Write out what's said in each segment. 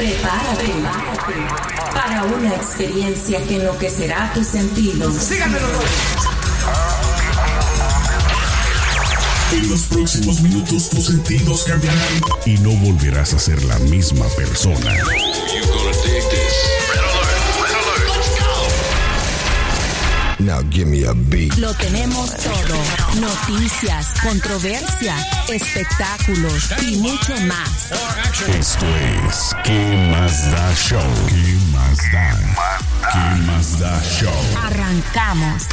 Prepárate para una experiencia que enloquecerá tus sentidos. Síganmelo. En los próximos minutos tus sentidos cambiarán y no volverás a ser la misma persona. Now give me a beat. Lo tenemos todo. Noticias, controversia, espectáculos y mucho más. Esto es ¿Qué más da show? ¿Qué más da? ¿Qué más da show? Arrancamos.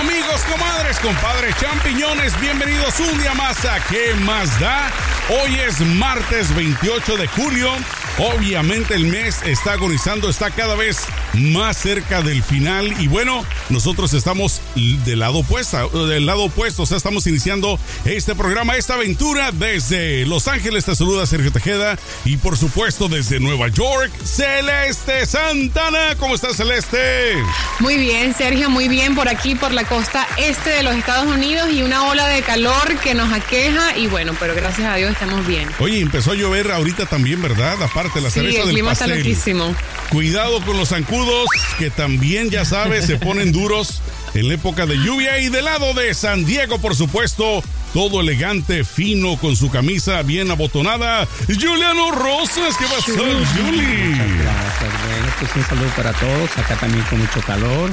Amigos, comadres, compadres, champiñones, bienvenidos un día más a ¿Qué más da? Hoy es martes 28 de julio. Obviamente el mes está agonizando, está cada vez más cerca del final y bueno, nosotros estamos del lado opuesto, del lado opuesto, o sea, estamos iniciando este programa, esta aventura desde Los Ángeles, te saluda Sergio Tejeda y por supuesto desde Nueva York, Celeste Santana, ¿cómo estás Celeste? Muy bien, Sergio, muy bien por aquí, por la costa este de los Estados Unidos y una ola de calor que nos aqueja y bueno, pero gracias a Dios estamos bien. Oye, empezó a llover ahorita también, ¿verdad? Aparte, la cereza el del clima pastel. está loquísimo. Cuidado con los zancudos, que también, ya sabes, se ponen duros en la época de lluvia. Y del lado de San Diego, por supuesto, todo elegante, fino, con su camisa bien abotonada. Juliano Rosas, ¿qué pasó, Juli? Gracias, bueno, pues un saludo para todos. Acá también con mucho calor.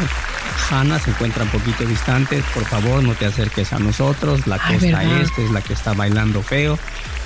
Hanna se encuentra un poquito distante. Por favor, no te acerques a nosotros. La Ay, costa ¿verdad? este es la que está bailando feo.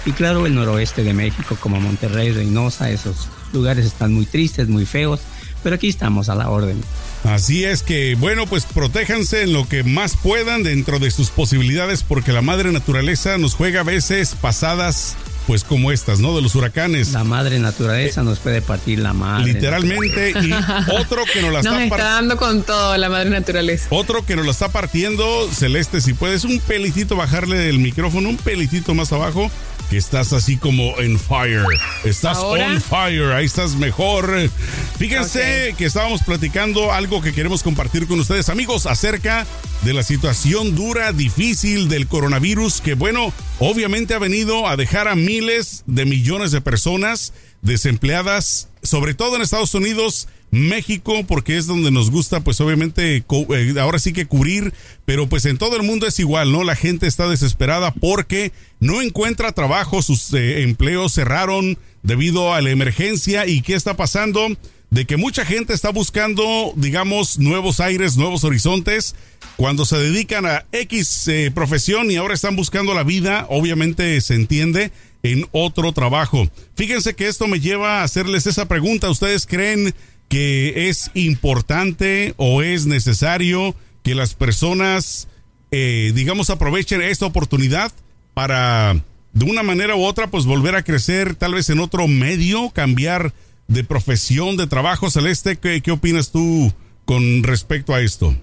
Y claro, el noroeste de México, como Monterrey, Reynosa, esos lugares están muy tristes, muy feos. Pero aquí estamos a la orden. Así es que, bueno, pues protéjanse en lo que más puedan dentro de sus posibilidades, porque la madre naturaleza nos juega a veces pasadas, pues como estas, ¿no? De los huracanes. La madre naturaleza nos puede partir la madre. Literalmente, y otro que nos la Nos está está dando con todo la madre naturaleza. Otro que nos la está partiendo, Celeste, si puedes un pelitito bajarle el micrófono, un pelitito más abajo, que estás así como en fire. Estás ¿Ahora? on fire, ahí estás mejor. Fíjense que estábamos platicando algo que queremos compartir con ustedes, amigos, acerca de la situación dura, difícil del coronavirus, que bueno, obviamente ha venido a dejar a miles de millones de personas desempleadas, sobre todo en Estados Unidos, México, porque es donde nos gusta, pues obviamente, eh, ahora sí que cubrir, pero pues en todo el mundo es igual, ¿no? La gente está desesperada porque no encuentra trabajo, sus eh, empleos cerraron debido a la emergencia y qué está pasando de que mucha gente está buscando, digamos, nuevos aires, nuevos horizontes, cuando se dedican a X eh, profesión y ahora están buscando la vida, obviamente se entiende, en otro trabajo. Fíjense que esto me lleva a hacerles esa pregunta. ¿Ustedes creen que es importante o es necesario que las personas, eh, digamos, aprovechen esta oportunidad para, de una manera u otra, pues volver a crecer tal vez en otro medio, cambiar de profesión, de trabajo? Celeste, ¿qué, qué opinas tú con respecto a esto?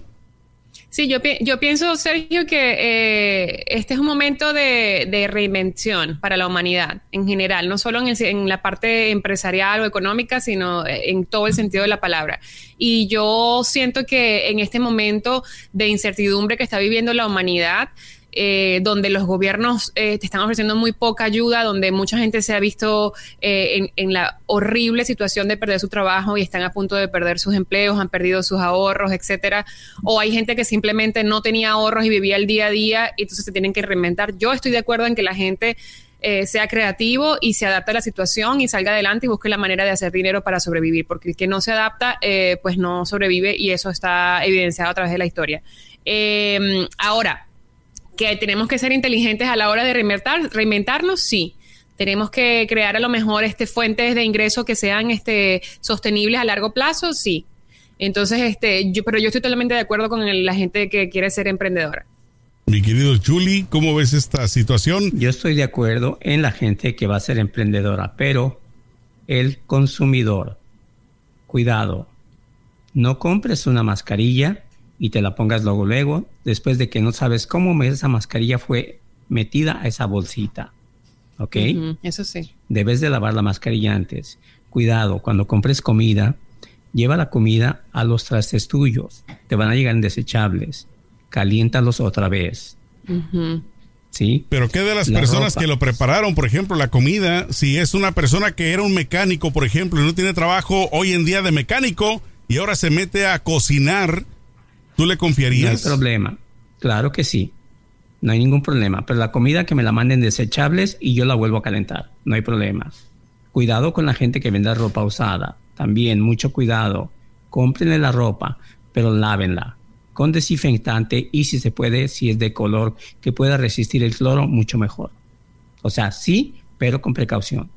Sí, yo, pi- yo pienso, Sergio, que eh, este es un momento de, de reinvención para la humanidad en general, no solo en, la parte empresarial o económica, sino eh, en todo el sentido de la palabra. Y yo siento que en este momento de incertidumbre que está viviendo la humanidad, eh, donde los gobiernos eh, te están ofreciendo muy poca ayuda, donde mucha gente se ha visto eh, en, la horrible situación de perder su trabajo y están a punto de perder sus empleos, han perdido sus ahorros, etcétera. O hay gente que simplemente no tenía ahorros y vivía el día a día y entonces se tienen que reinventar. Yo estoy de acuerdo en que la gente sea creativo y se adapte a la situación y salga adelante y busque la manera de hacer dinero para sobrevivir, porque el que no se adapta, pues no sobrevive y eso está evidenciado a través de la historia. Ahora, que tenemos que ser inteligentes a la hora de reinventar, reinventarnos, sí. Tenemos que crear a lo mejor este, fuentes de ingreso que sean este, sostenibles a largo plazo, sí. Entonces, este, yo, pero yo estoy totalmente de acuerdo con el- la gente que quiere ser emprendedora. Mi querido Julie, ¿cómo ves esta situación? Yo estoy de acuerdo en la gente que va a ser emprendedora, pero el consumidor, cuidado, no compres una mascarilla y te la pongas luego luego, después de que no sabes cómo esa mascarilla fue metida a esa bolsita. ¿Ok? Eso sí. Debes de lavar la mascarilla antes. Cuidado, cuando compres comida, lleva la comida a los trastes tuyos. Te van a llegar en desechables. Caliéntalos otra vez. ¿sí? Pero ¿qué de las La personas ropa. que lo prepararon, por ejemplo, la comida? Si es una persona que era un mecánico, por ejemplo, y no tiene trabajo hoy en día de mecánico y ahora se mete a cocinar, ¿tú le No hay confiarías? problema. Claro que sí. No hay ningún problema. Pero la comida que me la manden desechables y yo la vuelvo a calentar. No hay problema. Cuidado con la gente que vende ropa usada. También mucho cuidado. Cómprenle la ropa, pero lávenla con desinfectante y si se puede, si es de color que pueda resistir el cloro, mucho mejor. O sea, sí, pero con precaución.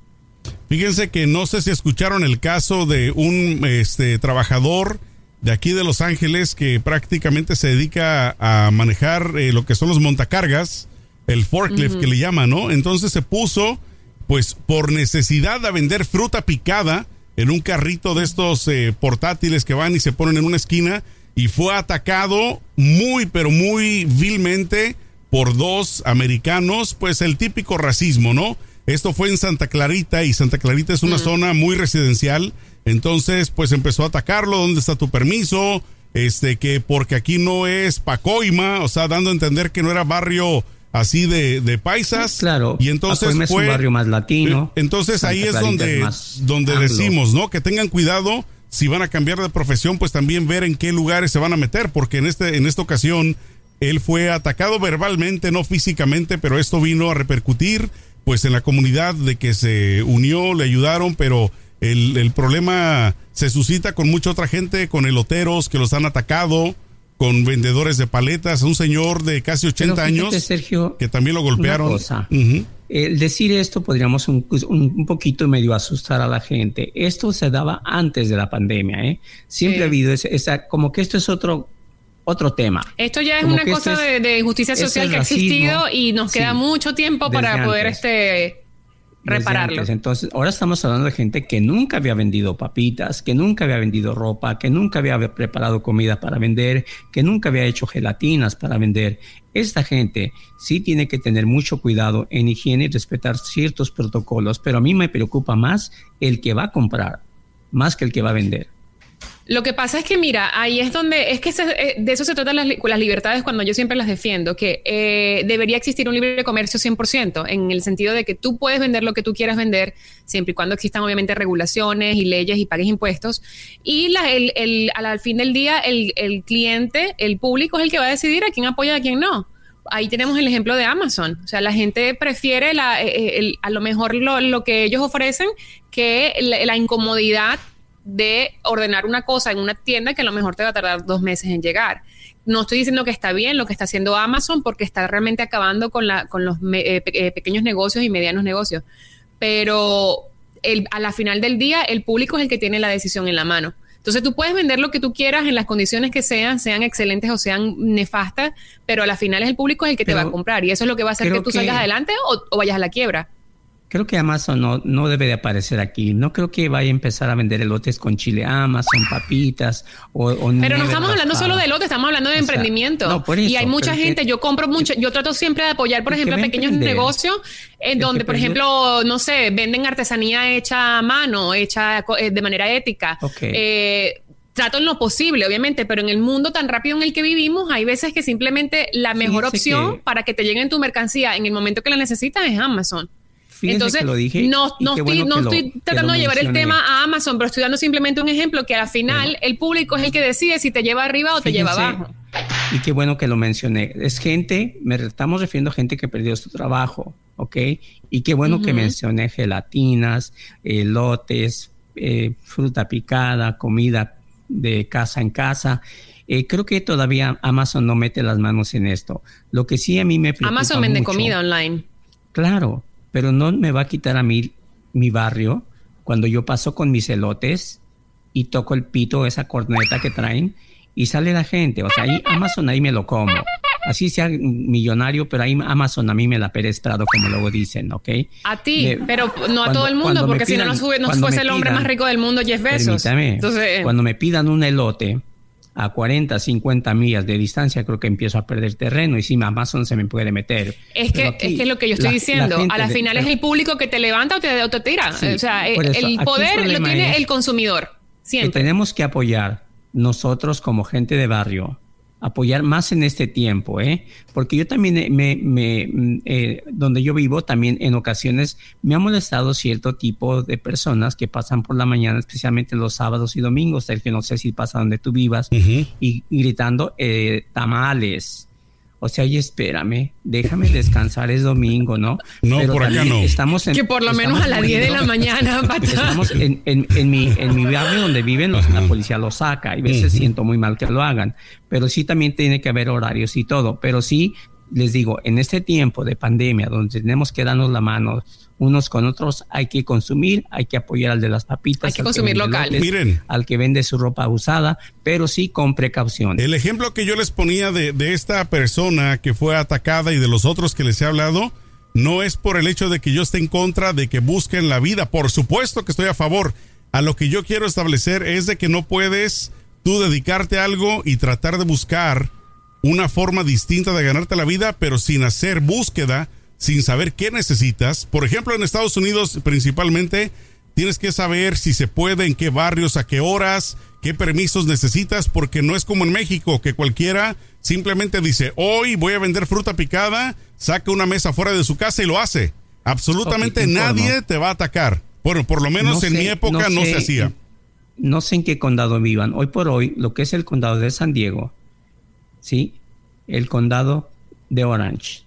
Fíjense que no sé si escucharon el caso de un este, trabajador de aquí de Los Ángeles que prácticamente se dedica a manejar eh, lo que son los montacargas, el forklift que le llaman, ¿no? Entonces se puso, pues por necesidad a vender fruta picada en un carrito de estos eh, portátiles que van y se ponen en una esquina y fue atacado muy, pero muy vilmente por dos americanos, pues el típico racismo, ¿no? Esto fue en Santa Clarita y Santa Clarita es una zona muy residencial. Entonces, pues empezó a atacarlo. ¿Dónde está tu permiso? Este, que porque aquí no es Pacoima, o sea, dando a entender que no era barrio así de, de paisas. Claro. Y entonces Pacoima es un fue. barrio más latino. Entonces Santa ahí es Clarita donde, es donde anglo. decimos, ¿no? Que tengan cuidado. Si van a cambiar de profesión, pues también ver en qué lugares se van a meter, porque en este, en esta ocasión él fue atacado verbalmente, no físicamente, pero esto vino a repercutir pues en la comunidad de que se unió, le ayudaron, pero el, el problema se suscita con mucha otra gente, con eloteros que los han atacado, con vendedores de paletas, un señor de casi 80 Pero fíjate, años Sergio, que también lo golpearon. Una cosa. Ujú. El decir esto podríamos un, un- un poquito medio asustar a la gente. Esto se daba antes de la pandemia, ¿eh? Siempre Sí. ha habido ese- esa, como que esto es otro, otro tema. Esto ya es Como una cosa es- de, de justicia social que ha existido y nos queda Sí. mucho tiempo para poder antes. este repararlo. Entonces, ahora estamos hablando de gente que nunca había vendido papitas, que nunca había vendido ropa, que nunca había preparado comida para vender, que nunca había hecho gelatinas para vender. Esta gente sí tiene que tener mucho cuidado en higiene y respetar ciertos protocolos, pero a mí me preocupa más el que va a comprar, más que el que va a vender. Lo que pasa es que, mira, ahí es donde, es que se- eh, de eso se tratan las, las libertades cuando yo siempre las defiendo, que eh, debería existir un libre comercio 100%, en el sentido de que tú puedes vender lo que tú quieras vender, siempre y cuando existan obviamente regulaciones y leyes y pagues impuestos. Y la- el, el- al, fin del día, el, el cliente, el público es el que va a decidir a quién apoya y a quién no. Ahí tenemos el ejemplo de Amazon. O sea, la gente prefiere la, eh, el- a lo mejor lo, lo que ellos ofrecen que la incomodidad de ordenar una cosa en una tienda que a lo mejor te va a tardar dos meses en llegar. No estoy diciendo que está bien lo que está haciendo Amazon porque está realmente acabando con, la, con los me- eh, pe- eh, pequeños negocios y medianos negocios, pero el- a la final del día el público es el que tiene la decisión en la mano. Entonces tú puedes vender lo que tú quieras en las condiciones que sean, sean excelentes o sean nefastas, pero a la final es el público el que te va a comprar y eso es lo que va a hacer que tú que- salgas adelante o, o vayas a la quiebra. Creo que Amazon no, no debe de aparecer aquí. No creo que vaya a empezar a vender elotes con chile Amazon, papitas o, o Pero no estamos hablando solo de lote, estamos hablando de O sea, emprendimiento. no, por y eso, hay mucha gente, que- yo compro mucho, yo trato siempre de apoyar, por ejemplo, pequeños emprender, negocios en donde, por ejemplo, no sé, venden artesanía hecha a mano, hecha eh, de manera ética. Ok. Eh, trato en lo posible, obviamente, pero en el mundo tan rápido en el que vivimos, hay veces que simplemente la mejor Fíjese opción que- para que te lleguen tu mercancía en el momento que la necesitas es Amazon. Fíjense Entonces, que lo dije no, no estoy, bueno no lo- estoy tratando de llevar el tema a Amazon, pero estoy dando simplemente un ejemplo que al final Bueno. el público es el que decide si te lleva arriba o te lleva abajo. Y qué bueno que lo mencioné. Es gente, me estamos refiriendo a gente que perdió su trabajo, ¿ok? Y qué bueno que mencioné gelatinas, elotes, eh, fruta picada, comida de casa en casa. Eh, creo que todavía Amazon no mete las manos en esto. Lo que sí a mí me preocupa Amazon vende mucho- comida online. Claro, pero no me va a quitar a mí mi barrio cuando yo paso con mis elotes y toco el pito, esa corneta que traen, y sale la gente. O sea, ahí Amazon ahí me lo como. Así sea millonario, pero ahí Amazon a mí me la Pérez Prado, como luego dicen, ¿ok? A ti, pero no a cuando- todo el mundo, porque si no, pidan- no, sube, no cuando fuese el hombre más rico del mundo, Jeff Bezos. Entonces, cuando me pidan un elote a 40, 50 millas de distancia, creo que empiezo a perder terreno y si Amazon se me puede meter. es que, aquí, es que es lo que yo estoy la- diciendo. A la de- final es el público que te levanta o te, o te tira. Sí, o sea, por el, eso, el aquí poder el lo tiene el consumidor. que Siempre. tenemos que apoyar nosotros como gente de barrio apoyar más en este tiempo, ¿eh? Porque yo también me, me mm, eh, donde yo vivo, también en ocasiones me ha molestado cierto tipo de personas que pasan por la mañana, especialmente los sábados y domingos, el que no sé si pasa donde tú vivas, y, y, gritando eh, tamales, o sea, y espérame, déjame descansar, es domingo, ¿no? No, por acá no. Estamos en, que por lo menos a las 10 de la mañana, Estamos en, en, en, mi, en mi barrio donde viven, los, la policía lo saca y a veces siento muy mal que lo hagan, pero sí también tiene que haber horarios y todo, pero sí les digo, en este tiempo de pandemia donde tenemos que darnos la mano unos con otros, hay que consumir, hay que apoyar al de las papitas, hay que consumir local. Miren, al que vende su ropa usada, pero sí con precaución. El ejemplo que yo les ponía de, de esta persona que fue atacada y de los otros que les he hablado, no es por el hecho de que yo esté en contra de que busquen la vida, por supuesto que estoy a favor. A lo que yo quiero establecer es de que no puedes tú dedicarte a algo y tratar de buscar una forma distinta de ganarte la vida, pero sin hacer búsqueda, sin saber qué necesitas. Por ejemplo, en Estados Unidos principalmente tienes que saber si se puede, en qué barrios, a qué horas, qué permisos necesitas, porque no es como en México, que cualquiera simplemente dice, hoy voy a vender fruta picada, saca una mesa fuera de su casa y lo hace. Absolutamente okay, nadie te va a atacar. Bueno, por lo menos no en sé, mi época no, no sé, se hacía. No sé en qué condado vivan. Hoy por hoy, lo que es el condado de San Diego, ¿sí? El condado de Orange,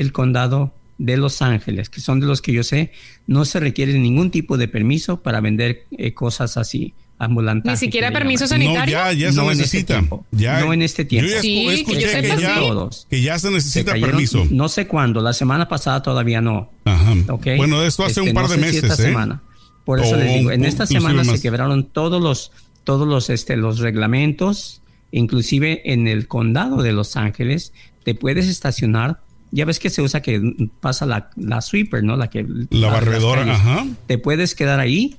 el condado de Los Ángeles, que son de los que yo sé, no se requiere ningún tipo de permiso para vender eh, cosas así ambulantes. Ni siquiera permiso sanitario. No, ya, ya se no necesita. En este tiempo. Ya, no en este tiempo. Yo ya Sí, escuché que yo que, sepa, ya. Todos. que ya se necesita Se cayeron, permiso. No sé cuándo, la semana pasada todavía no. Ajá. ¿ok? Bueno, esto hace Este, un par no de sé si meses, esta ¿eh? semana. Por eso O les digo, en esta inclusive semana más. se quebraron todos los, todos los, este, los reglamentos, inclusive en el condado de Los Ángeles, te puedes estacionar. Ya ves que se usa que pasa la, la sweeper, ¿no? La que La barredora, ajá. Te puedes quedar ahí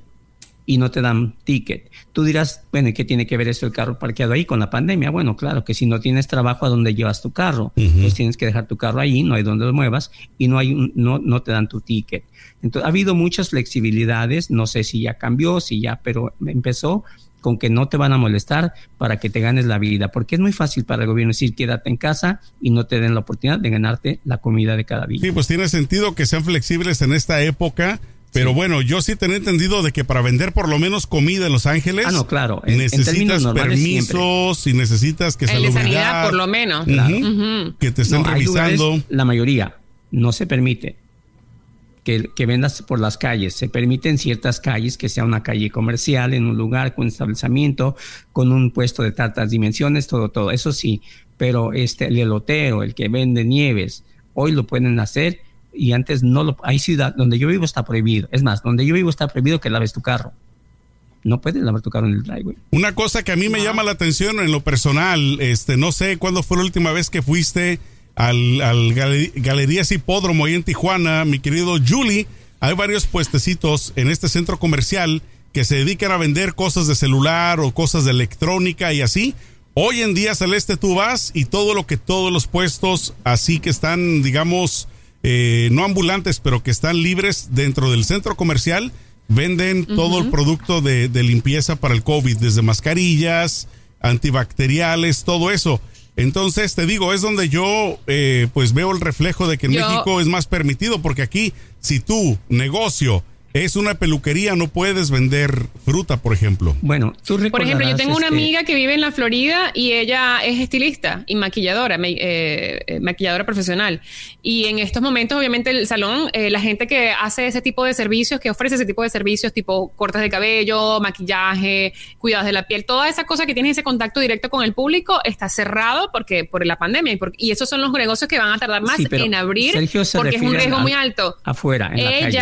y no te dan ticket. Tú dirás, bueno, ¿y ¿qué tiene que ver esto el carro parqueado ahí con la pandemia? Bueno, claro, que si no tienes trabajo, ¿a dónde llevas tu carro? Ujú. Pues tienes que dejar tu carro ahí, no hay donde lo muevas y no hay un- no, no te dan tu ticket. Entonces, ha habido muchas flexibilidades, no sé si ya cambió, si ya, pero empezó con que no te van a molestar para que te ganes la vida, porque es muy fácil para el gobierno decir quédate en casa y no te den la oportunidad de ganarte la comida de cada día. Sí, pues tiene sentido que sean flexibles en esta época. Pero Sí. bueno, yo sí tenía entendido de que para vender por lo menos comida en Los Ángeles Ah, no, claro, en- en necesitas permisos y necesitas que de salubridad, sanidad, por lo menos. Que te estén No, hay lugares, revisando. la mayoría no se permite que, que vendas por las calles. Se permite en ciertas calles que sea una calle comercial, en un lugar con establecimiento, con un puesto de tantas dimensiones, todo, todo. Eso sí, pero este, el elotero, el que vende nieves, hoy lo pueden hacer y antes no lo. Hay ciudad donde yo vivo está prohibido. Es más, donde yo vivo está prohibido que laves tu carro. No puedes lavar tu carro en el driveway. Una cosa que a mí me llama la atención en lo personal, este, no sé cuándo fue la última vez que fuiste al, al Gale- Galerías Hipódromo ahí en Tijuana, mi querido Julie. Hay varios puestecitos en este centro comercial que se dedican a vender cosas de celular o cosas de electrónica y así. Hoy en día, Celeste, tú vas y todo lo que todos los puestos así que están, digamos, eh, no ambulantes, pero que están libres dentro del centro comercial, venden todo el producto de, de limpieza para el COVID, desde mascarillas, antibacteriales, todo eso. Entonces, te digo, es donde yo eh, pues veo el reflejo de que en Yo- México es más permitido, porque aquí, si tu negocio es una peluquería, no puedes vender fruta, por ejemplo. Bueno, tú Por ejemplo, yo tengo una este, amiga que vive en la Florida y ella es estilista y maquilladora, ma- eh, eh, maquilladora profesional. Y en estos momentos, obviamente, el salón, eh, la gente que hace ese tipo de servicios, que ofrece ese tipo de servicios, tipo cortes de cabello, maquillaje, cuidados de la piel, toda esa cosa que tiene ese contacto directo con el público, está cerrado porque por la pandemia. Y, por- y esos son los negocios que van a tardar más Sí, en abrir porque es un riesgo muy alto. afuera, en la calle.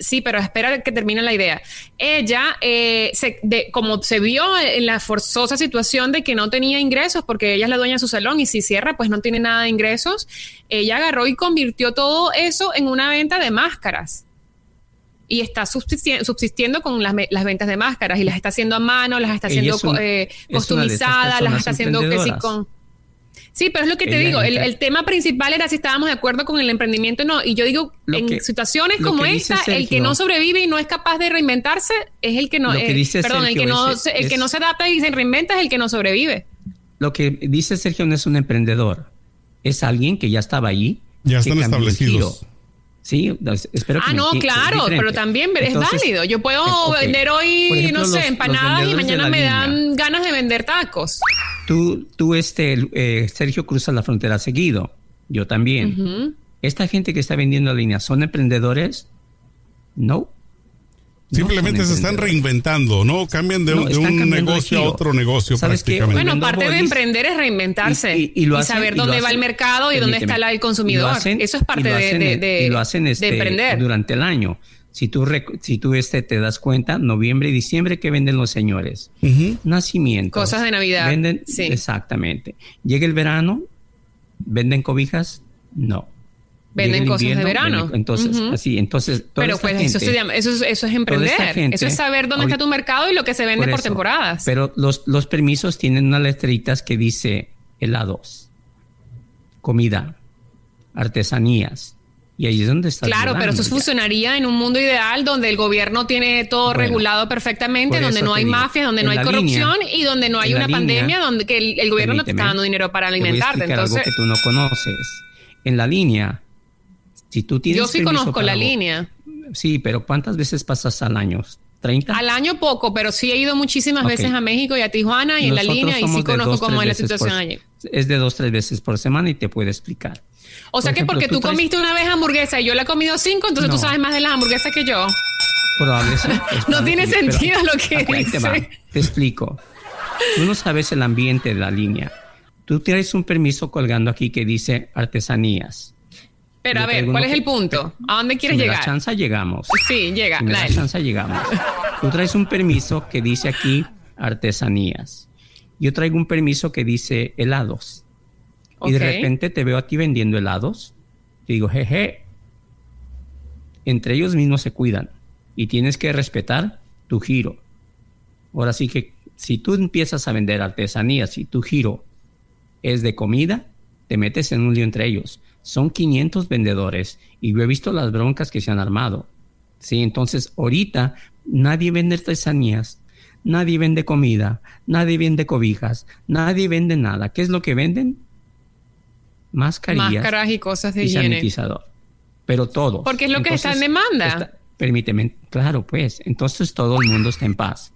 Sí, pero espera que termine la idea. Ella, eh, se- de, como se vio en la forzosa situación de que no tenía ingresos, porque ella es la dueña de su salón y si cierra, pues no tiene nada de ingresos, ella agarró y convirtió todo eso en una venta de máscaras. Y está subsisti- subsistiendo con las, ventas de máscaras y las está haciendo a mano, las está haciendo es eh, es customizadas, las está haciendo que sí con... Sí, pero es lo que te digo, el, tema principal era si estábamos de acuerdo con el emprendimiento o no. Y yo digo, Lo en que- situaciones como esta, el que no sobrevive y no es capaz de reinventarse es el que no, Lo que eh, dice perdón, el Sergio que no, es- se- el que es- no se adapta y se reinventa es el que no sobrevive. lo que dice Sergio no es un emprendedor, es alguien que ya estaba allí. Ya que están establecidos. Sí, espero que Ah, me no, claro, pero también es Entonces, válido. Yo puedo eh, vender hoy, ejemplo, no sé, los- los empanadas y mañana la me línea. dan ganas de vender tacos. Tú, tú este, eh, Sergio, cruzas la frontera seguido. Yo también. Esta gente que está vendiendo línea, ¿son emprendedores? No. Simplemente se están reinventando, ¿no? Cambian de, No, un- de están un cambiando de negocio a otro negocio ¿Sabes qué? prácticamente. Bueno, parte de emprender es reinventarse y- y- y lo hacen- saber y lo dónde va hacen- el mercado y dónde está la- el consumidor. hacen- Eso es parte de, hacen, de, de- y lo hacen, de este, emprender. durante el año. Si tú, rec- si tú este, te das cuenta, noviembre y diciembre, ¿qué venden los señores? Ujú. Nacimientos. Cosas de Navidad, Venden, sí. Exactamente. Llega el verano, ¿venden cobijas? No. Venden cosas de verano. entonces, Ujú. así, entonces. toda Pero esta pues eso, se llama- eso, es- eso es emprender. gente, eso es saber dónde ahorita- está tu mercado y lo que se vende por, temporadas. Pero los, los permisos tienen unas letritas que dice helados, comida, artesanías. Y ahí es donde está. Claro, pero eso funcionaría en un mundo ideal donde el gobierno tiene todo Bueno, regulado perfectamente, donde no hay digo, mafias, donde no hay corrupción línea- y donde no hay una línea- pandemia donde que el, el gobierno no te está dando dinero para te voy a alimentarte. explicar algo Entonces, que tú no conoces. En la línea, si tú tienes. yo sí conozco la línea. Sí, pero ¿cuántas veces pasas al año? ¿30? Al año poco, pero sí he ido muchísimas veces a México y a Tijuana y en la línea y sí conozco dos, cómo es la veces por- situación allí. Es de dos, tres veces por semana y te puedo explicar. O sea que porque tú traes- comiste una vez hamburguesa y yo la he comido cinco, entonces tú sabes más de las hamburguesas que yo. Probable No tiene que- sentido lo que va, dice. Te explico. Tú no sabes el ambiente de la línea. Tú tienes un permiso colgando aquí que dice artesanías. Pero a ver, ¿cuál es el punto? ¿A dónde quieres si llegar? chance llegamos. Sí, llega. Si me da dale. chance llegamos. Tú traes un permiso que dice aquí artesanías. Yo traigo un permiso que dice helados. Y de repente te veo a ti vendiendo helados. Te digo, jeje. Entre ellos mismos se cuidan. Y tienes que respetar tu giro. Ahora sí que si tú empiezas a vender artesanías y tu giro es de comida, te metes en un lío entre ellos. Son 500 vendedores y yo he visto las broncas que se han armado. Sí, entonces ahorita nadie vende artesanías, nadie vende comida, nadie vende cobijas, nadie vende nada. ¿Qué es lo que venden? Mascarillas Máscaras y cosas de y higiene. sanitizador. Pero todo. Porque es lo que está en demanda. permíteme, claro, pues, entonces todo el mundo está en paz.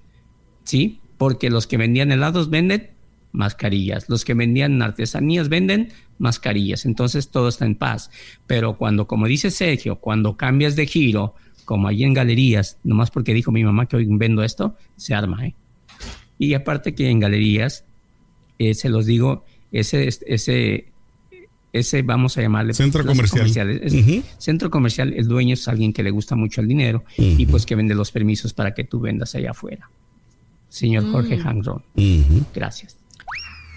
¿Sí? Porque los que vendían helados venden mascarillas, los que vendían artesanías venden mascarillas, entonces todo está en paz. Pero cuando, como dice Sergio, cuando cambias de giro, como ahí en galerías, nomás porque dijo mi mamá que hoy vendo esto, se arma, ¿eh? Y aparte que en galerías, eh, se los digo, ese, ese, ese vamos a llamarle Centro comercial. Centro comercial, el dueño es alguien que le gusta mucho el dinero y pues que vende los permisos para que tú vendas allá afuera. Señor Jorge Mm. Hangron, Ujú. gracias.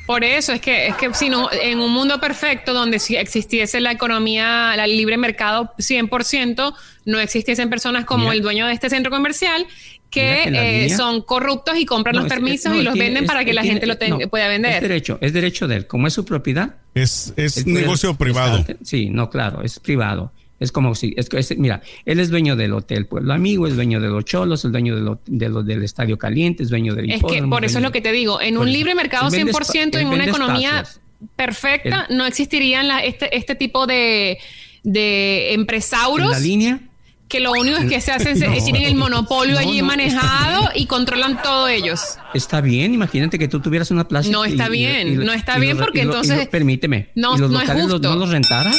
Por eso es que es que si no en un mundo perfecto donde si existiese la economía, la libre mercado 100%, no existiesen personas como Mira. el dueño de este centro comercial que eh, son corruptos y compran No, los es- permisos no, y los tiene- venden es- para que la tiene- gente lo ten- no, pueda Es vender. derecho, es derecho de él. Como es su propiedad. Es, es negocio privado. Sí, no, claro, es privado. Es como si, es, que es- mira, él es dueño del Hotel Pueblo Amigo, es dueño de los Cholos, es dueño de lo- de lo- del Estadio Caliente, es dueño del Es que por eso es lo que te digo, en un libre mercado Él vende 100%, espa- en una economía espacios. perfecta, no existirían la- este, este tipo de, de En empresauros la línea, que lo único es que se hacen, se- No. tienen el monopolio No, allí no, manejado y controlan todo ellos. Está bien, imagínate que tú tuvieras una plaza. No está y- bien, y- no está bien porque entonces permíteme. no- ¿y los no es locales los- justo. no los rentaras?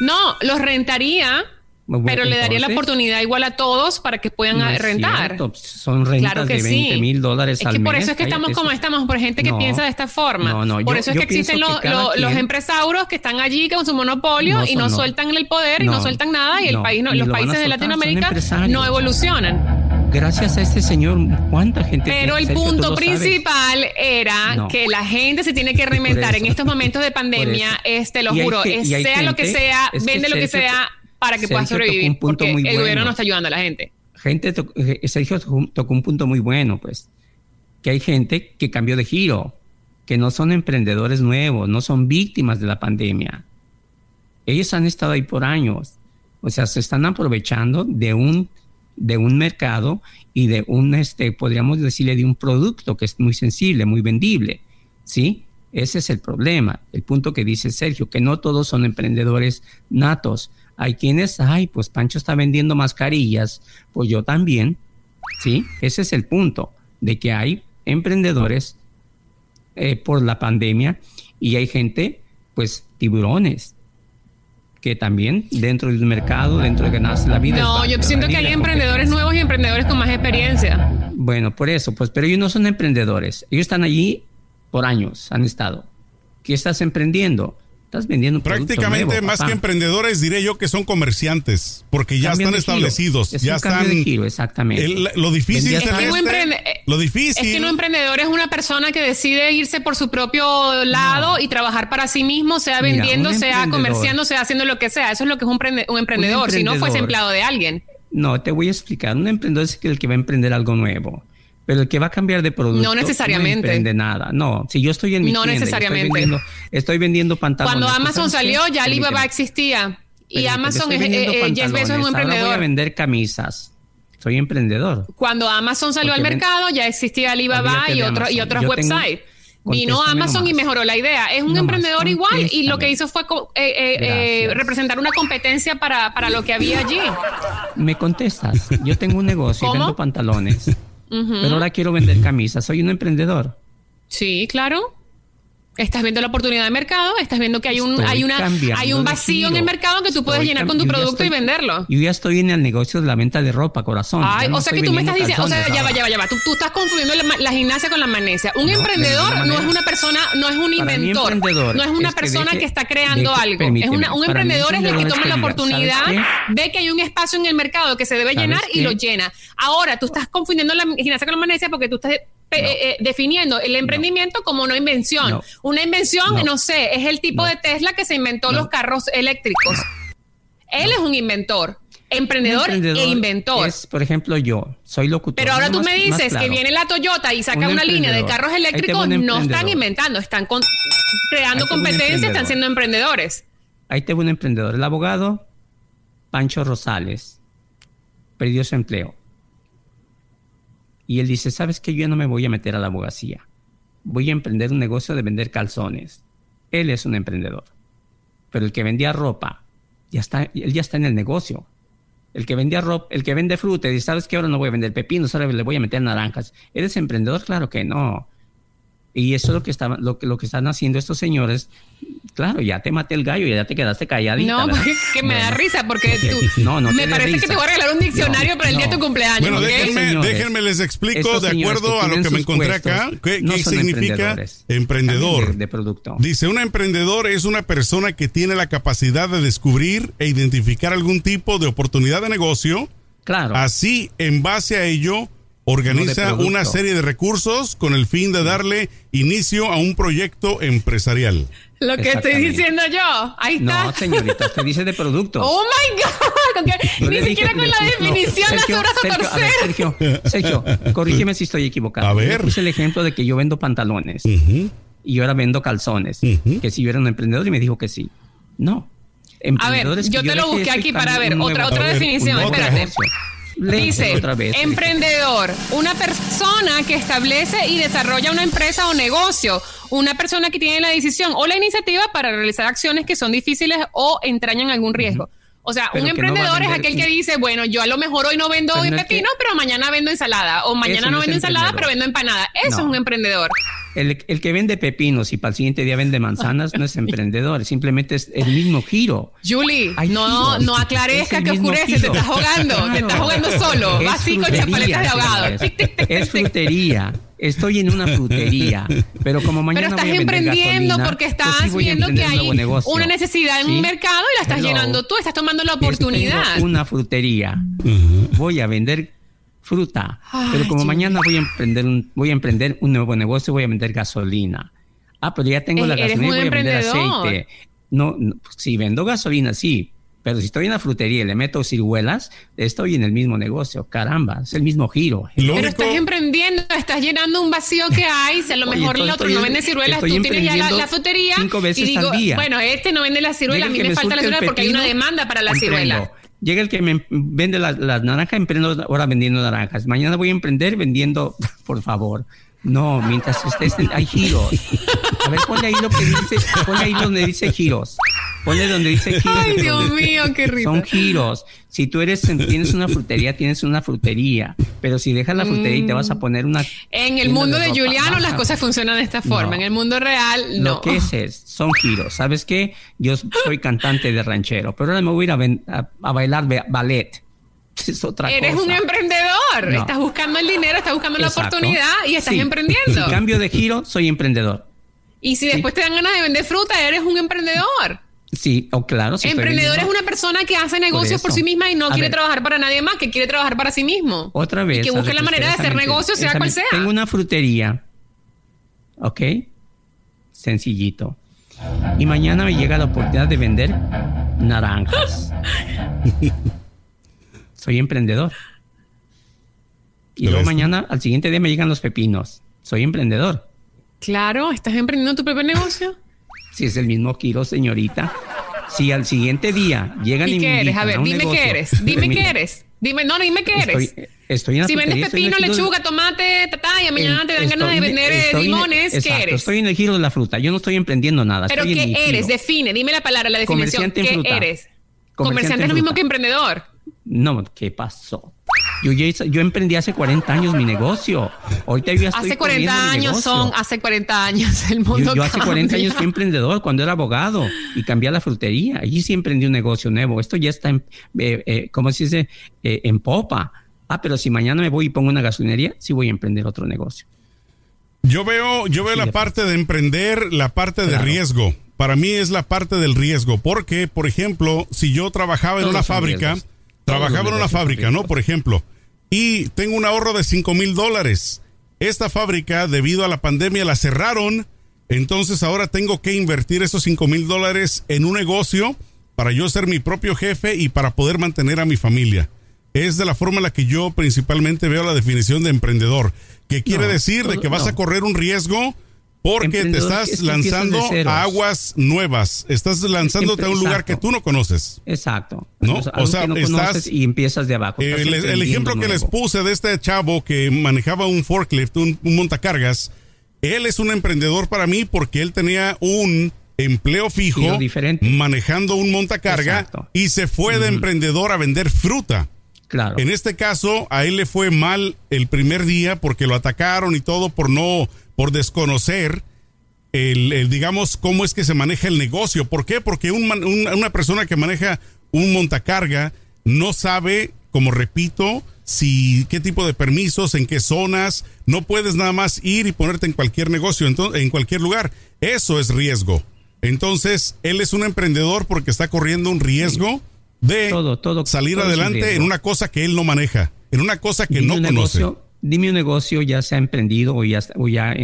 No, los rentaría, Bueno, pero le daría la oportunidad igual a todos para que puedan No rentar. cierto, Son rentas Claro que de 20 sí. mil dólares Es al que por mes, eso es que estamos cállate, como eso- estamos, por gente que No. piensa de esta forma. No, por yo- eso es que existen pienso lo- que los quien- empresarios que están allí con su monopolio No y no, sueltan el poder y no sueltan nada y el país los países de Latinoamérica no evolucionan. Gracias a este señor, ¿cuánta gente? Pero el Sergio, punto sabes. principal era No. que la gente se tiene que reinventar en estos momentos de pandemia. Este, lo juro, sea lo que sea, es que vende lo que sea para que pueda Sergio sobrevivir. Porque el gobierno no está ayudando a la gente. Gente, eh, Sergio tocó un punto muy bueno, pues, que hay gente que cambió de giro, que no son emprendedores nuevos, no son víctimas de la pandemia. Ellos han estado ahí por años, o sea, se están aprovechando de un de un mercado y de un, este, podríamos decirle, de un producto que es muy sensible, muy vendible, ¿sí? Ese es el problema, el punto que dice Sergio, que no todos son emprendedores natos. Hay quienes, ay, pues Pancho está vendiendo mascarillas, pues yo también, ¿sí? Ese es el punto, de que hay emprendedores eh, por la pandemia y hay gente, pues tiburones, que también dentro del mercado, dentro de ganarse la vida. No, yo siento que hay emprendedores nuevos y emprendedores con más experiencia. Bueno, por eso, pues, pero ellos no son emprendedores. Ellos están allí por años, han estado. ¿Qué estás emprendiendo? Estás vendiendo un Prácticamente más que emprendedores, diré yo que son comerciantes, porque ya están establecidos. ya están. De giro, exactamente. lo difícil es, que lo difícil. Es que un emprendedor es una persona que decide irse por su propio lado y trabajar para sí mismo, sea vendiendo, sea comerciando, sea haciendo lo que sea. Eso es lo que es un, un, emprendedor, si no fuese empleado de alguien. No, te voy a explicar. Un emprendedor es el que va a emprender algo nuevo. Pero el que va a cambiar de producto no necesariamente no nada. No, si yo estoy en mi no necesariamente. Estoy vendiendo, estoy vendiendo pantalones. Cuando Amazon salió, ya Alibaba existía. Y Amazon es, eh, eh, Jeff Bezos es un emprendedor. Ahora voy a vender camisas. Soy emprendedor. Cuando Amazon salió al mercado, ya existía Alibaba y, otro, y otros websites. Vino Amazon y mejoró la idea. Es un emprendedor igual y lo que hizo fue eh, eh, representar una competencia para, para, lo que había allí. Me contestas. Yo tengo un negocio y vendo pantalones. Pero ahora quiero vender camisas. Soy un emprendedor. Sí, claro. Estás viendo la oportunidad de mercado, estás viendo que hay un, hay una, hay un vacío en el mercado que tú puedes llenar con tu producto y venderlo. Yo ya estoy en el negocio de la venta de ropa, corazón. Ay, o sea que tú me estás diciendo, o sea, ya va, ya va, ya va. Tú, tú estás confundiendo la, gimnasia con la magnesia. Un emprendedor no es una persona, no es un inventor, no es una persona que, está creando algo. Es una, un emprendedor es el que toma la oportunidad, ve que hay un espacio en el mercado que se debe llenar y lo llena. Ahora, tú estás confundiendo la gimnasia con la magnesia porque tú estás eh, eh, definiendo el emprendimiento como una invención. Una invención, no. sé, es el tipo de Tesla que se inventó los carros eléctricos. Él es un inventor. Emprendedor, e inventor. Es, por ejemplo, yo soy locutor. Pero ahora tú me dices que viene la Toyota y saca una línea de carros eléctricos, no están inventando, están creando competencia, están siendo emprendedores. Ahí tengo un emprendedor. El abogado Pancho Rosales perdió su empleo y él dice, ¿sabes qué? Yo no me voy a meter a la abogacía. Voy a emprender un negocio de vender calzones. Él es un emprendedor. Pero el que vendía ropa, ya está, él ya está en el negocio. El que vendía ropa, el que vende fruta, dice, ¿sabes qué? Ahora no voy a vender pepinos, ahora le voy a meter naranjas. ¿Eres emprendedor? Claro que no. Y eso es lo que, lo, que, lo que están haciendo estos señores. Claro, ya te maté el gallo y ya te quedaste calladita. No, porque que me da risa porque tú. No, no Me parece que te voy a regalar un diccionario para el día de tu cumpleaños. Bueno, déjenme, les explico de acuerdo a lo que me encontré acá. ¿Qué, significa emprendedor? De producto. Dice: un emprendedor es una persona que tiene la capacidad de descubrir e identificar algún tipo de oportunidad de negocio. Claro. Así, en base a ello, organiza una serie de recursos con el fin de darle inicio a un proyecto empresarial. Lo que estoy diciendo yo, ahí está. No, señorita, usted dice de producto. Oh my God, ni siquiera con la definición no, Sergio, Sergio, a ver, Sergio, Sergio, corrígeme si estoy equivocado. A ver. Yo puse el ejemplo de que yo vendo pantalones y yo ahora vendo calzones. Que si yo era un emprendedor y me dijo que sí. No. A ver, yo te lo busqué aquí para ver otra, otra definición. Espérate. Dice, emprendedor, una persona que establece y desarrolla una empresa o negocio, una persona que tiene la decisión o la iniciativa para realizar acciones que son difíciles o entrañan algún riesgo. O sea, un emprendedor es aquel que dice, bueno, yo a lo mejor hoy no vendo hoy pepino, pero mañana vendo ensalada. O mañana no, vendo ensalada, pero vendo empanada. Eso es un emprendedor. El, que vende pepinos y para el siguiente día vende manzanas no es emprendedor, simplemente es el mismo giro. Julie, no, no aclarezca que oscurece, te estás ahogando, te estás ahogando solo. Vas así con chapaletas de ahogado. Es frutería. Estoy en una frutería, pero como mañana Pero estás emprendiendo porque pues estás viendo que hay una necesidad en un mercado y la estás llenando tú, estás tomando la oportunidad. una frutería. Voy a vender fruta, pero como mañana voy a emprender un voy a emprender un nuevo negocio, voy a vender gasolina. Ah, pero ya tengo la gasolina, voy a vender aceite. No, no, si vendo gasolina, sí, pero si estoy en la frutería y le meto ciruelas, estoy en el mismo negocio. Caramba, es el mismo giro. Pero estás emprendiendo, estás llenando un vacío que hay. Si a lo mejor el otro no vende ciruelas, tú tienes ya la, frutería. Cinco veces y digo, al día. Bueno, este no vende la ciruela, a mí me, falta la ciruela porque hay una demanda para la ciruela. Llega el que me vende las la naranjas, emprendo ahora vendiendo naranjas. Mañana voy a emprender vendiendo, por favor. No, mientras estés, hay giros. A ver, ponle ahí lo que dice, ponle ahí donde dice giros. Ponle donde dice giros. Ay, Dios mío, qué rico. Son giros. Si tú eres, tienes una frutería, tienes una frutería. Pero si dejas la frutería y te vas a poner una. En el mundo de, Juliano las cosas funcionan de esta forma. En el mundo real, no. Lo que es, es, son giros. ¿Sabes qué? Yo soy cantante de ranchero, pero ahora me voy a ir a, a bailar ballet. Es otra Eres un emprendedor. Estás buscando el dinero, estás buscando la oportunidad y estás emprendiendo. En cambio de giro, soy emprendedor. Y si después te dan ganas de vender fruta, eres un emprendedor. Sí, o claro. Si Emprendedor es una persona que hace negocios por, sí misma y no quiere trabajar para nadie más, que quiere trabajar para sí mismo. Otra vez. Y que busque la manera de hacer negocios, sea cual sea. Tengo una frutería. ¿Ok? Sencillito. Y mañana me llega la oportunidad de vender naranjas. Soy emprendedor. Y luego mañana, al siguiente día me llegan los pepinos. Soy emprendedor. Claro, ¿estás emprendiendo tu propio negocio? Si es el mismo kilo, señorita. Si al siguiente día llegan y, ¿Y qué eres? A ver, dime qué eres. Dime qué eres. Dime, no, dime qué eres. Estoy, en la Si vendes pepino, lechuga, tomate, tata, y mañana te dan ganas de vender eh, limones, ¿qué eres? Estoy en el giro de la fruta. Yo no estoy emprendiendo nada. Pero ¿qué eres? Define, dime la palabra, la definición. ¿Qué eres? Comerciante, es lo mismo que emprendedor. No, ¿qué pasó? Yo, yo emprendí hace 40 años mi negocio. Ahorita yo estoy Hace 40 años son, hace 40 años el mundo Yo, yo hace 40 años fui emprendedor cuando era abogado y cambié a la frutería. Allí sí emprendí un negocio nuevo. Esto ya está, en, eh, eh, ¿cómo se dice? Eh, en popa. Ah, pero si mañana me voy y pongo una gasolinería, sí voy a emprender otro negocio. Yo veo, yo veo la parte de emprender, la parte de riesgo. Para mí es la parte del riesgo, porque, por ejemplo, si yo trabajaba en una fábrica, Trabajaba en una fábrica, ¿no? Por ejemplo. Y tengo un ahorro de 5 mil dólares. Esta fábrica, debido a la pandemia, la cerraron. Entonces ahora tengo que invertir esos 5 mil dólares en un negocio para yo ser mi propio jefe y para poder mantener a mi familia. Es de la forma en la que yo principalmente veo la definición de emprendedor. ¿Qué quiere decir? De que vas a correr un riesgo porque te estás lanzando a aguas nuevas. Estás lanzándote a un lugar que tú no conoces. Exacto. ¿No? o sea, estás. Y empiezas de abajo. El, ejemplo que les puse de este chavo que manejaba un forklift, un, montacargas, él es un emprendedor para mí porque él tenía un empleo fijo manejando un montacarga y se fue de emprendedor a vender fruta. Claro. En este caso, a él le fue mal el primer día porque lo atacaron y todo por no por desconocer el, digamos, cómo es que se maneja el negocio. ¿Por qué? Porque una persona que maneja un montacarga no sabe, como repito, si qué tipo de permisos, en qué zonas, no puedes nada más ir y ponerte en cualquier negocio, en cualquier lugar. Eso es riesgo. Entonces, él es un emprendedor porque está corriendo un riesgo de salir adelante en una cosa que él no maneja, en una cosa que no conoce dime un negocio ya sea emprendido o ya, o ya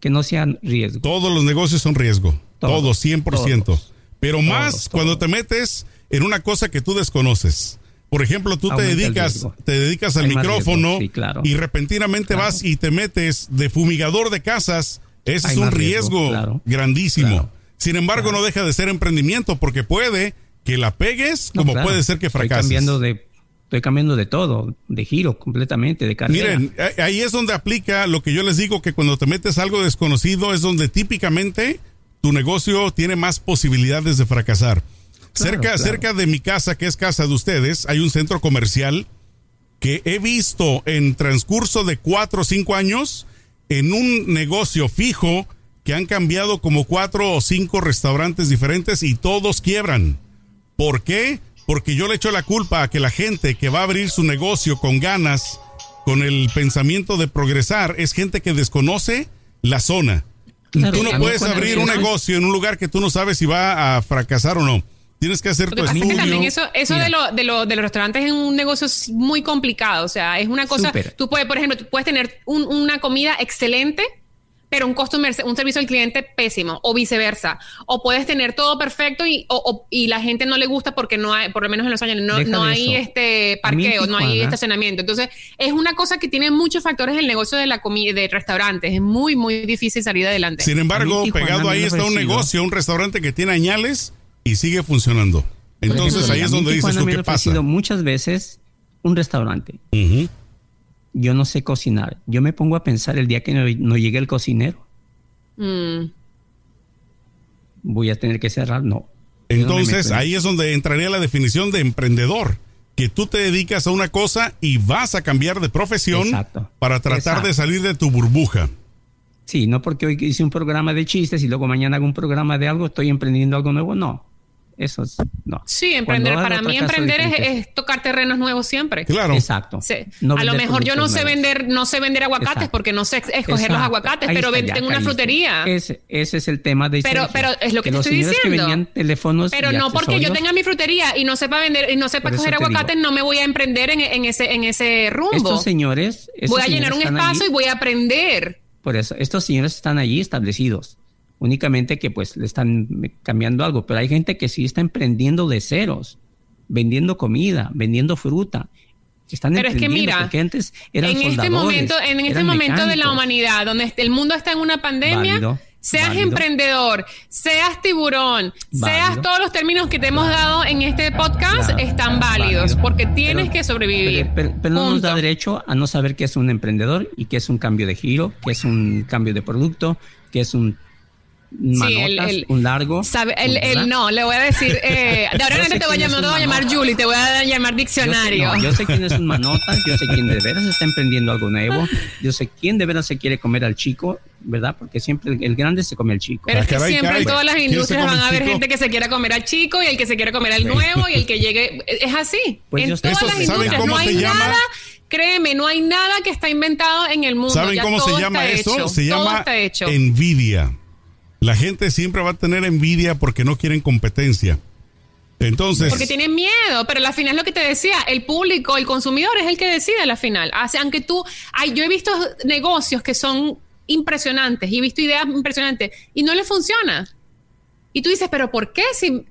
que no sea riesgo. Todos los negocios son riesgo. Todos, 100%. Pero más cuando te metes en una cosa que tú desconoces. Por ejemplo, tú te dedicas, te dedicas al micrófono y repentinamente vas y te metes de fumigador de casas. Ese es un riesgo, grandísimo. Sin embargo, no deja de ser emprendimiento porque puede que la pegues como puede ser que fracases. cambiando de Estoy cambiando de todo, de giro completamente, de carrera. Miren, ahí es donde aplica lo que yo les digo, que cuando te metes algo desconocido es donde típicamente tu negocio tiene más posibilidades de fracasar. cerca, cerca de mi casa, que es casa de ustedes, hay un centro comercial que he visto en transcurso de cuatro o cinco años en un negocio fijo que han cambiado como cuatro o cinco restaurantes diferentes y todos quiebran. ¿Por qué? Porque yo le echo la culpa a que la gente que va a abrir su negocio con ganas, con el pensamiento de progresar, es gente que desconoce la zona. tú no puedes abrir un negocio en un lugar que tú no sabes si va a fracasar o no. Tienes que hacer tu estudio. también eso, eso de, lo, de, lo, de, los restaurantes es un negocio muy complicado. O sea, es una cosa. Tú puedes, por ejemplo, tú puedes tener una comida excelente pero un costo un servicio al cliente pésimo o viceversa. O puedes tener todo perfecto y, y la gente no le gusta porque no hay, por lo menos en los años, no, no hay este parqueo, no hay estacionamiento. Entonces, es una cosa que tiene muchos factores el negocio de la comida, de restaurantes. Es muy, muy difícil salir adelante. Sin embargo, pegado ahí está un negocio, un restaurante que tiene añales y sigue funcionando. Entonces ejemplo, ahí es donde en dices tú me qué pasa. muchas veces un restaurante. Ujú. Yo no sé cocinar. Yo me pongo a pensar el día que no, no llegue el cocinero, Mm. voy a tener que cerrar. No. Yo no me Entonces ahí es donde entraría la definición de emprendedor, que tú te dedicas a una cosa y vas a cambiar de profesión Exacto. para tratar de salir de tu burbuja. Sí, no porque hoy hice un programa de chistes y luego mañana hago un programa de algo, estoy emprendiendo algo nuevo. No. Eso es. No. Sí, emprender. Para mí, emprender es, tocar terrenos nuevos siempre. Claro. Exacto. Sí. No a lo mejor yo no sé nuevos. vender, no sé vender aguacates Exacto. porque no sé escoger los Exacto. aguacates, Ahí pero está, ven- ya tengo una frutería. Ese, ese es el tema de Pero- Sergio, pero es lo que te los estoy señores que diciendo. vendían teléfonos Pero no porque yo tenga mi frutería y no sepa vender y no sepa coger aguacates, no me voy a emprender en, en ese en ese rumbo. Estos señores. estos voy a llenar un espacio allí- y voy a aprender. Por eso, estos señores están allí establecidos. Únicamente que pues le están cambiando algo. Pero hay gente que sí está emprendiendo de ceros. Vendiendo comida, vendiendo fruta. Están Pero es que mira, porque antes eran en este momento, en este momento de la mecánicos. humanidad, donde el mundo está en una pandemia, Válido, seas válido. emprendedor, seas tiburón, seas Válido. todos los términos que te hemos dado en este podcast, Claro, están válidos, válido. porque tienes Pero- que sobrevivir. Pero, pero- pero no nos da derecho a no saber qué es un emprendedor y qué es un cambio de giro, qué es un cambio de producto, qué es un manotas, el- el- un largo. Sabe, el, ¿verdad? el- no, le voy a decir, eh, de ahora en adelante te voy a llamar, no te un voy a llamar. Julie, te voy a llamar Yo sé- diccionario. no, Yo sé, quién es un manota, yo sé quién de veras está emprendiendo algo nuevo, yo sé quién de veras se quiere comer al chico, ¿verdad? Porque siempre el, grande se come al chico. Pero es que siempre en todas las ¿Quién se industrias van a haber gente que se quiera comer al chico y el que se quiere comer al nuevo y el que llegue. Es así. Pues en yo todas las ¿saben industrias cómo no hay se llama? nada. Créeme, no hay nada que está inventado en el mundo. ¿Saben Ya cómo todo se llama eso? hecho, Se todo llama está hecho. envidia. La gente siempre va a tener envidia porque no quieren competencia. Entonces, Porque tienen miedo, pero al final es lo que te decía, el público, el consumidor es el que decide a la final. Hace, aunque tú, ay, yo he visto negocios que son impresionantes y he visto ideas impresionantes y no les funciona. Y tú dices, pero ¿por qué? Si,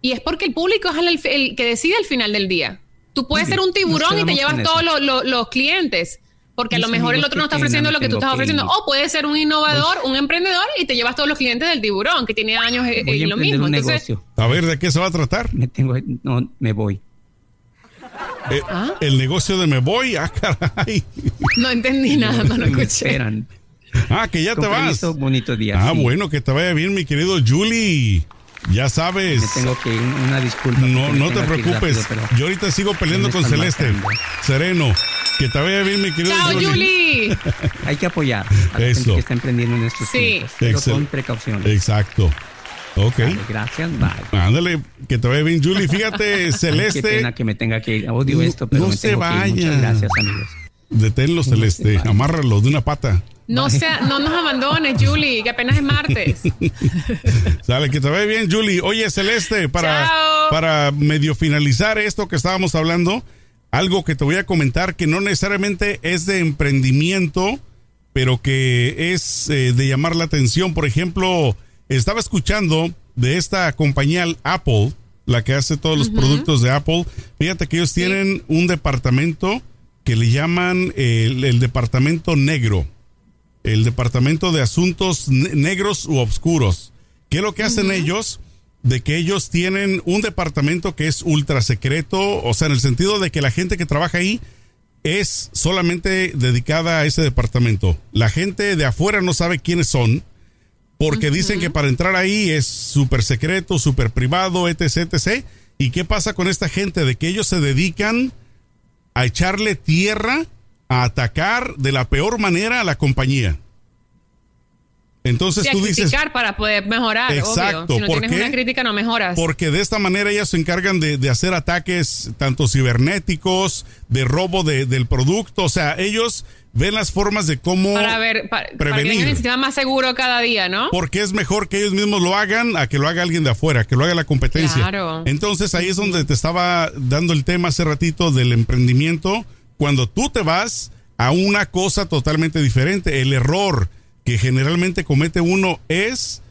y es porque el público es el, el que decide al final del día. Tú puedes ser un tiburón y te llevas todos los clientes. Porque a lo mejor el otro no está ofreciendo lo que tú estás ofreciendo. Pues O puede ser un innovador, un emprendedor y te llevas todos los clientes del tiburón, que tiene años eh, Voy eh, a lo mismo. un Entonces, negocio. a ver, ¿de qué se va a tratar? Me tengo, no, me voy. Eh, El negocio de me voy, ah, caray. no entendí nada, no lo escuché. esperan. Ah, que ya te vas. bonito día. Ah, sí. bueno, que te vaya bien, mi querido Julie. Ya sabes. Me tengo que ir, una disculpa. No, no te preocupes. rápido, Yo ahorita sigo peleando con Celeste. marcando. Sereno. Que te vaya bien, mi querido Chao, Julie. Julie. Hay que apoyar a la Eso. gente que está emprendiendo en estos Sí. tiempos, pero Excel- con precaución. Exacto. Ok. Gracias, bye. Ándale, que te vaya bien, Julie. Fíjate, Qué Celeste. pena que me tenga que ir. Odio No- esto, pero no me se tengo que ir. vaya. Muchas gracias, amigos. Deténlo, Celeste. vaya. Amárralo de una pata. No, sea, no nos abandones, Julie, que apenas es martes. Sale, que te vaya bien, Julie. Oye, Celeste, para, Chao. para medio finalizar esto que estábamos hablando, algo que te voy a comentar que no necesariamente es de emprendimiento, pero que es eh, de llamar la atención. Por ejemplo, estaba escuchando de esta compañía Apple, la que hace todos los productos de Apple. Fíjate que ellos tienen un departamento que le llaman el, el departamento negro el Departamento de Asuntos Ne- Negros u Obscuros. ¿Qué es lo que hacen ellos? De que ellos tienen un departamento que es ultra secreto, o sea, en el sentido de que la gente que trabaja ahí es solamente dedicada a ese departamento. La gente de afuera no sabe quiénes son, porque dicen que para entrar ahí es súper secreto, súper privado, etc, etc. ¿Y qué pasa con esta gente? De que ellos se dedican a echarle tierra, a atacar de la peor manera a la compañía. Entonces Sí, tú dices, criticar para poder mejorar, Exacto, obvio. Si no ¿por tienes qué? una crítica, no mejoras. porque de esta manera ellas se encargan de, de hacer ataques tanto cibernéticos, de robo de- del producto, o sea, ellos ven las formas de cómo... para ver, para, para que prevenir. tengan el sistema más seguro cada día, ¿no? Porque es mejor que ellos mismos lo hagan a que lo haga alguien de afuera, que lo haga la competencia. Claro. Entonces ahí es donde te estaba dando el tema hace ratito del emprendimiento. Cuando tú te vas a una cosa totalmente diferente, el error que generalmente comete uno es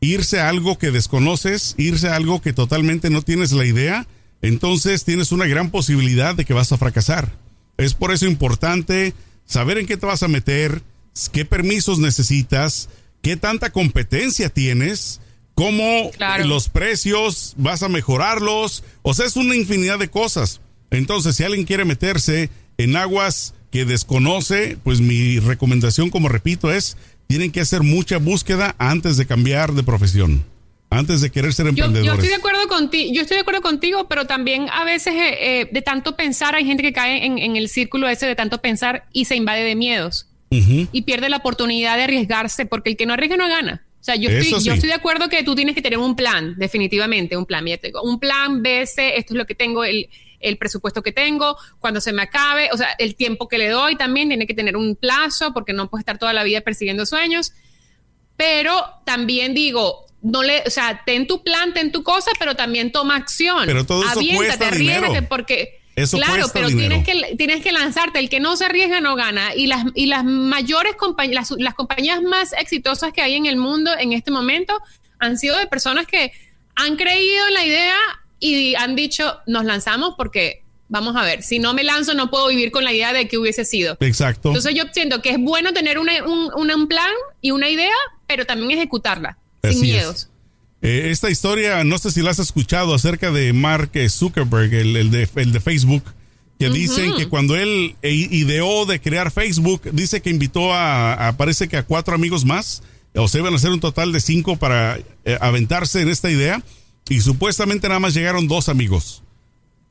irse a algo que desconoces, irse a algo que totalmente no tienes la idea. Entonces tienes una gran posibilidad de que vas a fracasar. Es por eso importante saber en qué te vas a meter, qué permisos necesitas, qué tanta competencia tienes, cómo Claro. los precios vas a mejorarlos. O sea, es una infinidad de cosas. Entonces, si alguien quiere meterse en aguas que desconoce, pues mi recomendación, como repito, es tienen que hacer mucha búsqueda antes de cambiar de profesión, antes de querer ser Yo, yo emprendedores. estoy de acuerdo contigo, yo estoy de acuerdo contigo, pero también a veces eh, eh, de tanto pensar hay gente que cae en, en el círculo ese de tanto pensar y se invade de miedos y pierde la oportunidad de arriesgarse porque el que no arriesga no gana. O sea, yo estoy, yo estoy de acuerdo que tú tienes que tener un plan, definitivamente, un plan. Un plan B, C, esto es lo que tengo, el, el presupuesto que tengo, cuando se me acabe, o sea, el tiempo que le doy también tiene que tener un plazo porque no puedes estar toda la vida persiguiendo sueños. Pero también digo, no le, o sea, ten tu plan, ten tu cosa, pero también toma acción. Pero todo eso cuesta arriésgate, dinero. porque Eso claro, cuesta pero dinero. tienes que tienes que lanzarte. El que no se arriesga no gana. Y las y las mayores compañías, las, las compañías más exitosas que hay en el mundo en este momento han sido de personas que han creído en la idea y han dicho, nos lanzamos porque vamos a ver, si no me lanzo no puedo vivir con la idea de que hubiese sido. Exacto. Entonces yo siento que es bueno tener una- un, un plan y una idea, pero también ejecutarla, sin es. miedos. Eh, esta historia, no sé si la has escuchado acerca de Mark Zuckerberg, el, el de, el de Facebook, que dicen que cuando él eh, ideó de crear Facebook, dice que invitó a, a- parece que a cuatro amigos más, o sea, iban a ser un total de cinco para eh, aventarse en esta idea, y supuestamente nada más llegaron dos amigos.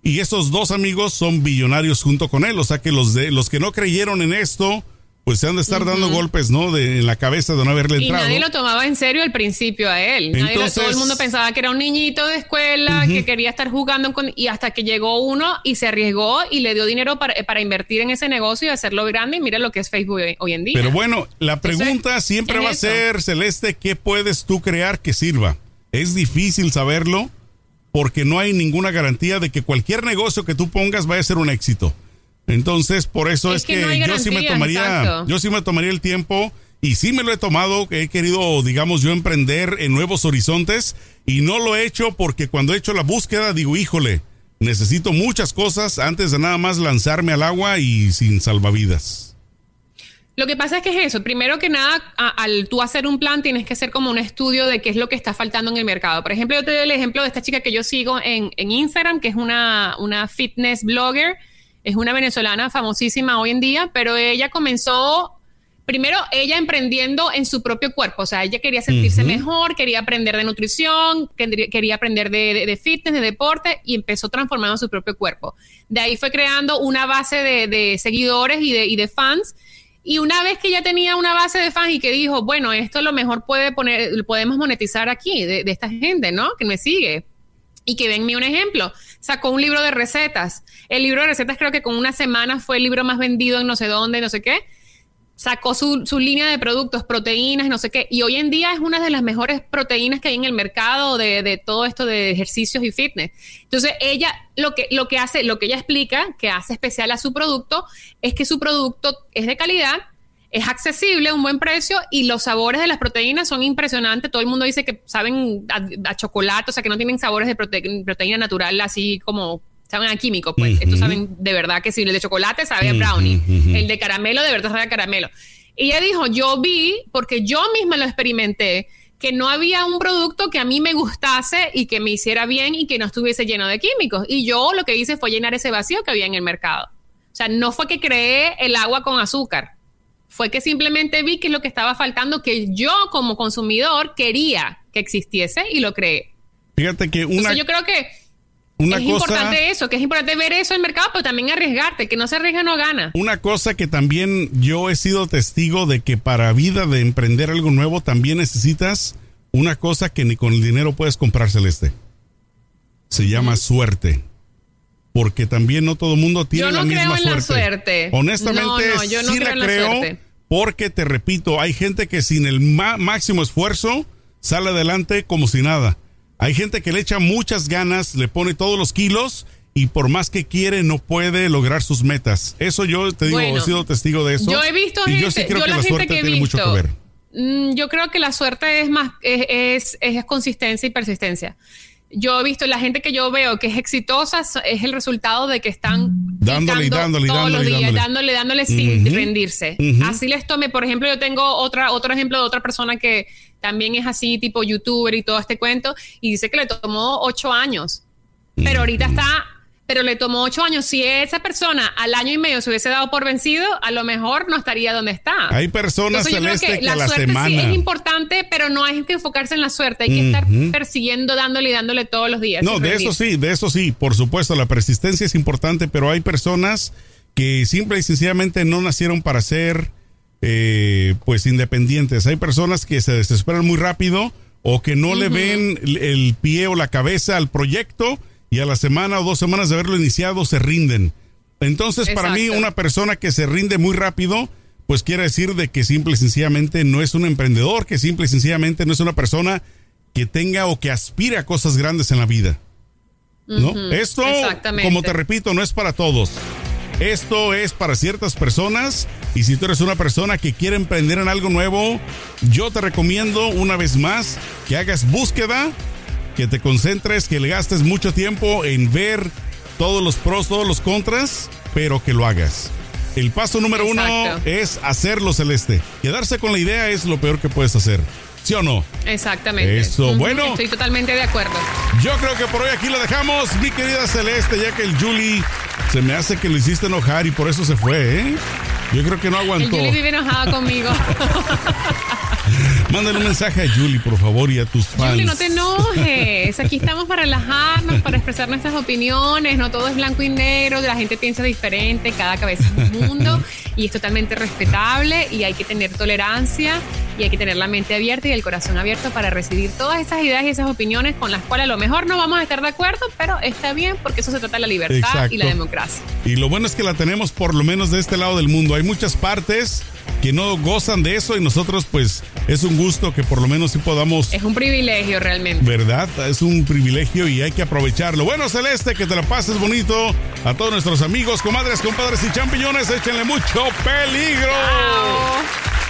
Y esos dos amigos son billonarios junto con él, o sea que los de los que no creyeron en esto, pues se han de estar dando golpes, ¿no? De, en la cabeza de no haberle Y entrado. nadie lo tomaba en serio al principio a él. Nadie lo- Entonces- todo el mundo pensaba que era un niñito de escuela, que quería estar jugando con... Y hasta que llegó uno y se arriesgó y le dio dinero para, para invertir en ese negocio y hacerlo grande. Y mira lo que es Facebook hoy, hoy en día. Pero bueno, la Entonces, pregunta siempre va a ser, Celeste, ¿qué puedes tú crear que sirva? Es difícil saberlo porque no hay ninguna garantía de que cualquier negocio que tú pongas vaya a ser un éxito. Entonces, por eso es, Es que no yo sí me tomaría, exacto. yo sí me tomaría el tiempo y sí me lo he tomado, que he querido, digamos, yo emprender en nuevos horizontes y no lo he hecho porque cuando he hecho la búsqueda digo, híjole, necesito muchas cosas antes de nada más lanzarme al agua y sin salvavidas. Lo que pasa es que es eso. Primero que nada, a- al tú hacer un plan, tienes que hacer como un estudio de qué es lo que está faltando en el mercado. Por ejemplo, yo te doy el ejemplo de esta chica que yo sigo en, en Instagram, que es una, una fitness blogger. Es una venezolana famosísima hoy en día, pero ella comenzó. Primero, ella emprendiendo en su propio cuerpo, o sea, ella quería sentirse mejor, quería aprender de nutrición, quería quería aprender de, de- de fitness, de deporte, y empezó transformando su propio cuerpo. De ahí fue creando una base de, de seguidores y de, y de fans, y una vez que ya tenía una base de fans y que dijo, bueno, esto lo mejor puede poner, podemos monetizar aquí, de, de esta gente, ¿no? Que me sigue. Y que ven mi un ejemplo. Sacó un libro de recetas. El libro de recetas creo que con una semana fue el libro más vendido en no sé dónde, no sé qué. Sacó su, su línea de productos, proteínas, no sé qué. Y hoy en día es una de las mejores proteínas que hay en el mercado de, de todo esto de ejercicios y fitness. Entonces, ella lo que, lo que hace, lo que ella explica, que hace especial a su producto, es que su producto es de calidad, es accesible, un buen precio y los sabores de las proteínas son impresionantes. Todo el mundo dice que saben a, a chocolate, o sea, que no tienen sabores de prote- proteína natural así como saben a químico, pues. Ujú. Estos saben de verdad que sí, el de chocolate sabe a brownie, el de caramelo de verdad sabe a caramelo. Y ella dijo, yo vi, porque yo misma lo experimenté, que no había un producto que a mí me gustase y que me hiciera bien y que no estuviese lleno de químicos. Y yo lo que hice fue llenar ese vacío que había en el mercado. O sea, no fue que creé el agua con azúcar, fue que simplemente vi que es lo que estaba faltando, que yo como consumidor quería que existiese y lo creé. Fíjate que una, Entonces yo creo que una es cosa... importante eso, que es importante ver eso en el mercado, pero también arriesgarte, que no se arriesga no gana. Una cosa que también yo he sido testigo de que para vida de emprender algo nuevo también necesitas una cosa que ni con el dinero puedes comprar celeste. Se llama suerte. Porque también no todo el mundo tiene Yo no la misma creo en la suerte. suerte. Honestamente, No, no, yo no sí creo la en la creo suerte. porque te repito, hay gente que sin el máximo esfuerzo sale adelante como si nada. Hay gente que le echa muchas ganas, le pone todos los kilos y por más que quiere no puede lograr sus metas. Eso yo te digo, Bueno, he sido testigo de eso. Yo he visto y gente, yo sí creo que la la gente suerte que he tiene mucho visto, que ver. mm, yo creo que la suerte es más, es, es, es consistencia y persistencia. Yo he visto la gente que yo veo que es exitosa es el resultado de que están dándole y dándole todos dándole, los días, dándole. dándole, dándole sin rendirse. Así les tome, por ejemplo, yo tengo otra, otro ejemplo de otra persona que también es así, tipo youtuber y todo este cuento, y dice que le tomó ocho años, pero ahorita está pero le tomó ocho años. Si esa persona al año y medio se hubiese dado por vencido, a lo mejor no estaría donde está. Hay personas, Entonces, Celeste, que, la, suerte semana. sí es importante, pero no hay que enfocarse en la suerte. Hay que estar persiguiendo, dándole y dándole todos los días. No, de eso sí, de eso sí, por supuesto, la persistencia es importante, pero hay personas que simple y sencillamente no nacieron para ser eh, pues independientes. Hay personas que se desesperan muy rápido o que no le ven el, el pie o la cabeza al proyecto y a la semana o dos semanas de haberlo iniciado se rinden. Entonces, para mí, una persona que se rinde muy rápido, pues quiere decir de que simple y sencillamente no es un emprendedor, que simple y sencillamente no es una persona que tenga o que aspire a cosas grandes en la vida. ¿No? Esto, como te repito, no es para todos. Esto es para ciertas personas y si tú eres una persona que quiere emprender en algo nuevo, yo te recomiendo una vez más que hagas búsqueda, que te concentres, que le gastes mucho tiempo en ver todos los pros, todos los contras, pero que lo hagas. El paso número uno es hacerlo celeste. Quedarse con la idea es lo peor que puedes hacer. ¿Sí o no? Exactamente. Eso, bueno. Estoy totalmente de acuerdo. Yo creo que por hoy aquí lo dejamos, mi querida Celeste, ya que el Julie se me hace que lo hiciste enojar y por eso se fue, ¿eh? Yo creo que no El aguantó. Julie vive enojada conmigo. Mándale un mensaje a Julie, por favor, y a tus fans. Julie, no te enojes. Aquí estamos para relajarnos, para expresar nuestras opiniones. No todo es blanco y negro. La gente piensa diferente. Cada cabeza es un mundo. Y es totalmente respetable. Y hay que tener tolerancia. Y hay que tener la mente abierta y el corazón abierto para recibir todas esas ideas y esas opiniones con las cuales a lo mejor no vamos a estar de acuerdo, pero está bien porque eso se trata de la libertad Exacto. y la democracia. Y lo bueno es que la tenemos por lo menos de este lado del mundo. Hay muchas partes que no gozan de eso y nosotros pues es un gusto que por lo menos sí podamos... Es un privilegio realmente. ¿Verdad? Es un privilegio y hay que aprovecharlo. Bueno, Celeste, que te la pases bonito. A todos nuestros amigos, comadres, compadres y champiñones, échenle mucho peligro. Chao.